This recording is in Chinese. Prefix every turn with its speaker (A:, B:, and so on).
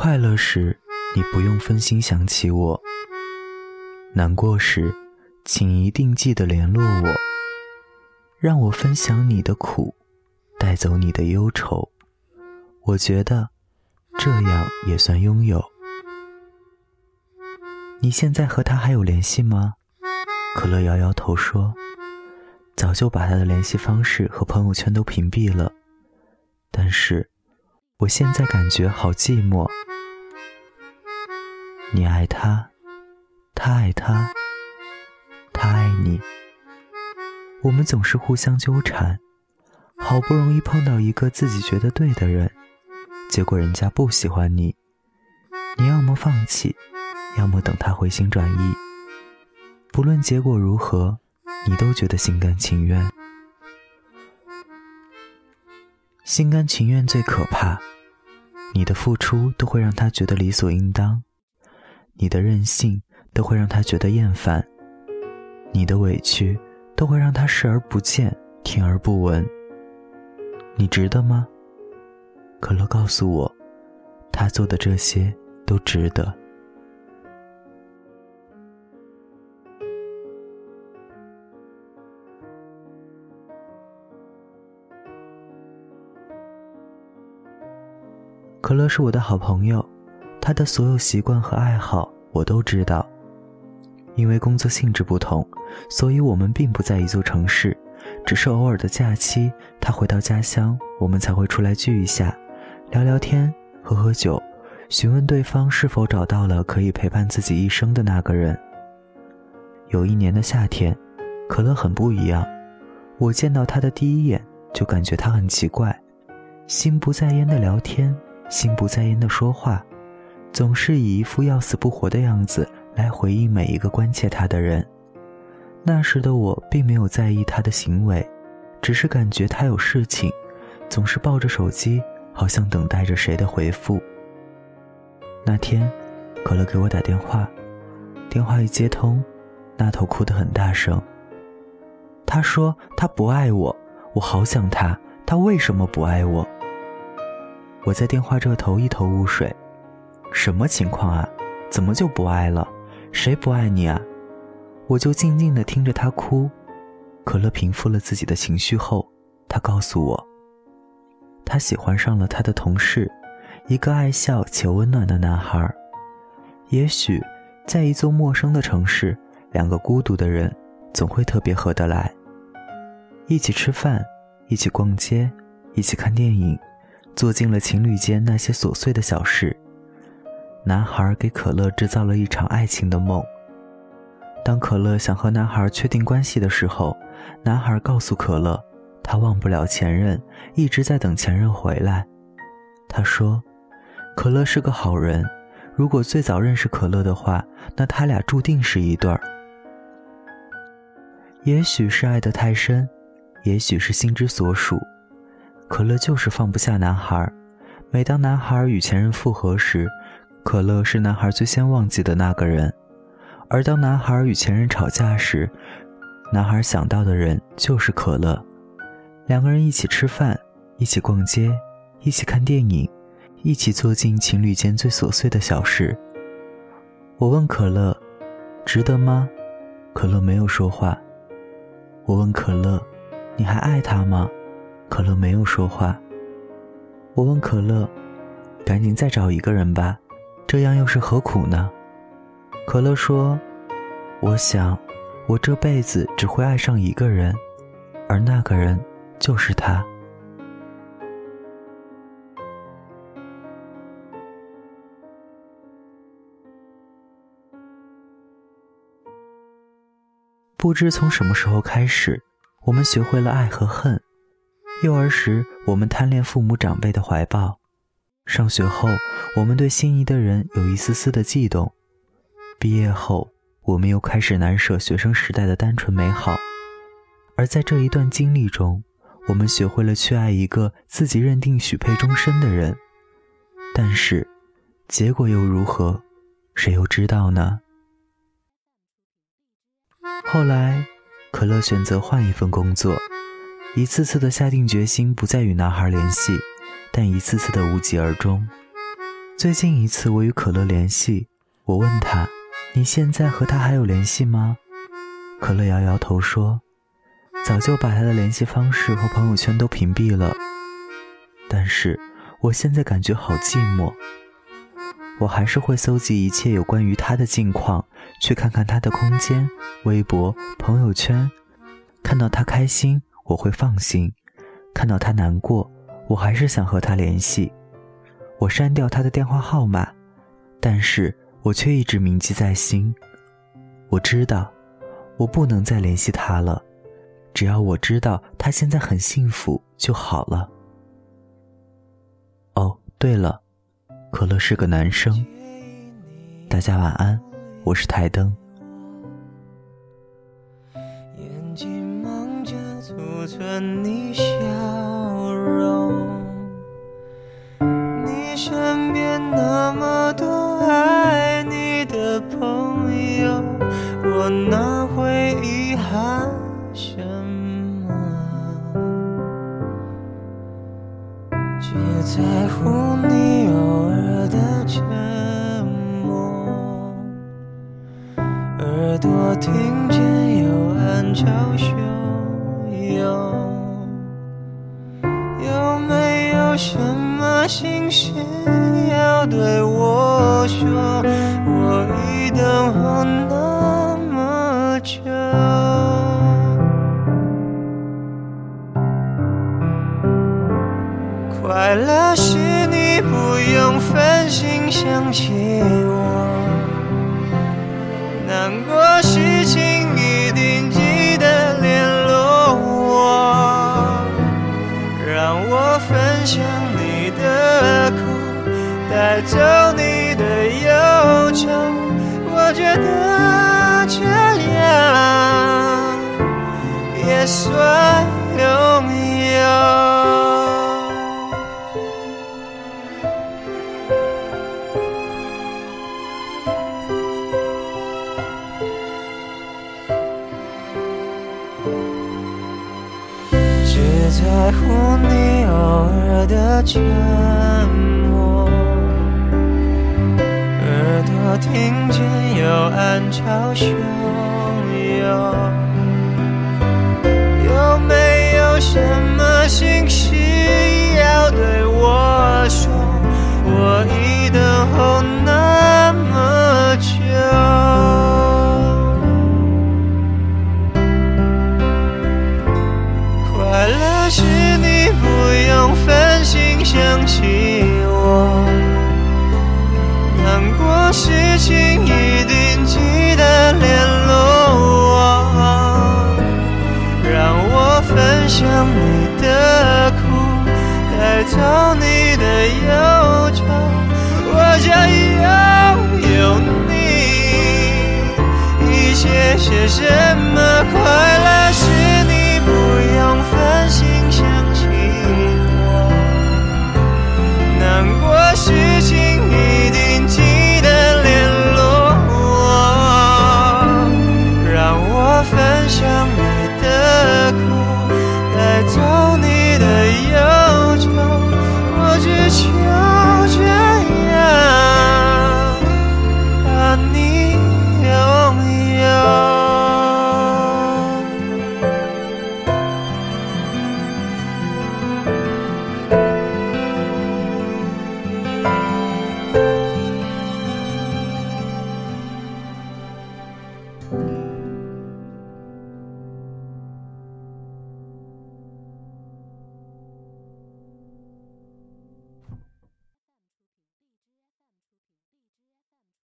A: 快乐时，你不用分心想起我；难过时，请一定记得联络我，让我分享你的苦，带走你的忧愁。我觉得这样也算拥有。你现在和他还有联系吗？可乐摇摇头说：“早就把他的联系方式和朋友圈都屏蔽了。”但是，我现在感觉好寂寞。你爱他，他爱他，他爱你。我们总是互相纠缠，好不容易碰到一个自己觉得对的人。结果人家不喜欢你，你要么放弃，要么等他回心转意。不论结果如何，你都觉得心甘情愿。心甘情愿最可怕，你的付出都会让他觉得理所应当，你的任性都会让他觉得厌烦，你的委屈都会让他视而不见、听而不闻。你值得吗？可乐告诉我，他做的这些都值得。可乐是我的好朋友，他的所有习惯和爱好我都知道。因为工作性质不同，所以我们并不在一座城市，只是偶尔的假期，他回到家乡，我们才会出来聚一下。聊聊天，喝喝酒，询问对方是否找到了可以陪伴自己一生的那个人。有一年的夏天，可乐很不一样。我见到他的第一眼就感觉他很奇怪，心不在焉的聊天，心不在焉的说话，总是以一副要死不活的样子来回应每一个关切他的人。那时的我并没有在意他的行为，只是感觉他有事情，总是抱着手机。好像等待着谁的回复。那天，可乐给我打电话，电话一接通，那头哭得很大声。他说他不爱我，我好想他，他为什么不爱我？我在电话这头一头雾水，什么情况啊？怎么就不爱了？谁不爱你啊？我就静静的听着他哭。可乐平复了自己的情绪后，他告诉我。他喜欢上了他的同事，一个爱笑且温暖的男孩。也许，在一座陌生的城市，两个孤独的人总会特别合得来。一起吃饭，一起逛街，一起看电影，做尽了情侣间那些琐碎的小事。男孩给可乐制造了一场爱情的梦。当可乐想和男孩确定关系的时候，男孩告诉可乐。他忘不了前任，一直在等前任回来。他说：“可乐是个好人，如果最早认识可乐的话，那他俩注定是一对儿。也许是爱得太深，也许是心之所属，可乐就是放不下男孩。每当男孩与前任复合时，可乐是男孩最先忘记的那个人；而当男孩与前任吵架时，男孩想到的人就是可乐。”两个人一起吃饭，一起逛街，一起看电影，一起做尽情侣间最琐碎的小事。我问可乐：“值得吗？”可乐没有说话。我问可乐：“你还爱他吗？”可乐没有说话。我问可乐：“赶紧再找一个人吧，这样又是何苦呢？”可乐说：“我想，我这辈子只会爱上一个人，而那个人……”就是他。不知从什么时候开始，我们学会了爱和恨。幼儿时，我们贪恋父母长辈的怀抱；上学后，我们对心仪的人有一丝丝的悸动；毕业后，我们又开始难舍学生时代的单纯美好。而在这一段经历中，我们学会了去爱一个自己认定许配终身的人，但是，结果又如何？谁又知道呢？后来，可乐选择换一份工作，一次次的下定决心不再与男孩联系，但一次次的无疾而终。
B: 最近一次我与可乐联系，我问他：“你现在和他还有联系吗？”可乐摇摇头说：“早就把他的联系方式和朋友圈都屏蔽了。”但是我现在感觉好寂寞。我还是会搜集一切有关于他的近况，去看看他的空间、微博、朋友圈。看到他开心，我会放心；看到他难过，我还是想和他联系。我删掉他的电话号码，但是我却一直铭记在心。我知道，我不能再联系他了。只要我知道他现在很幸福就好了。哦，对了，可乐是个男生。大家晚安，我是台灯。存你笑容。你身边那么多爱你的朋友，我哪什么心事？要对我说，我已等候那么久。快乐是你不用分心想起我，难过分享你的苦。带走你的忧愁，我觉得这样也算拥有。只在乎你偶尔的沉默。耳朵听见有暗潮汹涌，有没有什么心事要对我说？我已等候分享你的苦带走你的忧愁。我将拥有你一些些什么快乐是你不用分心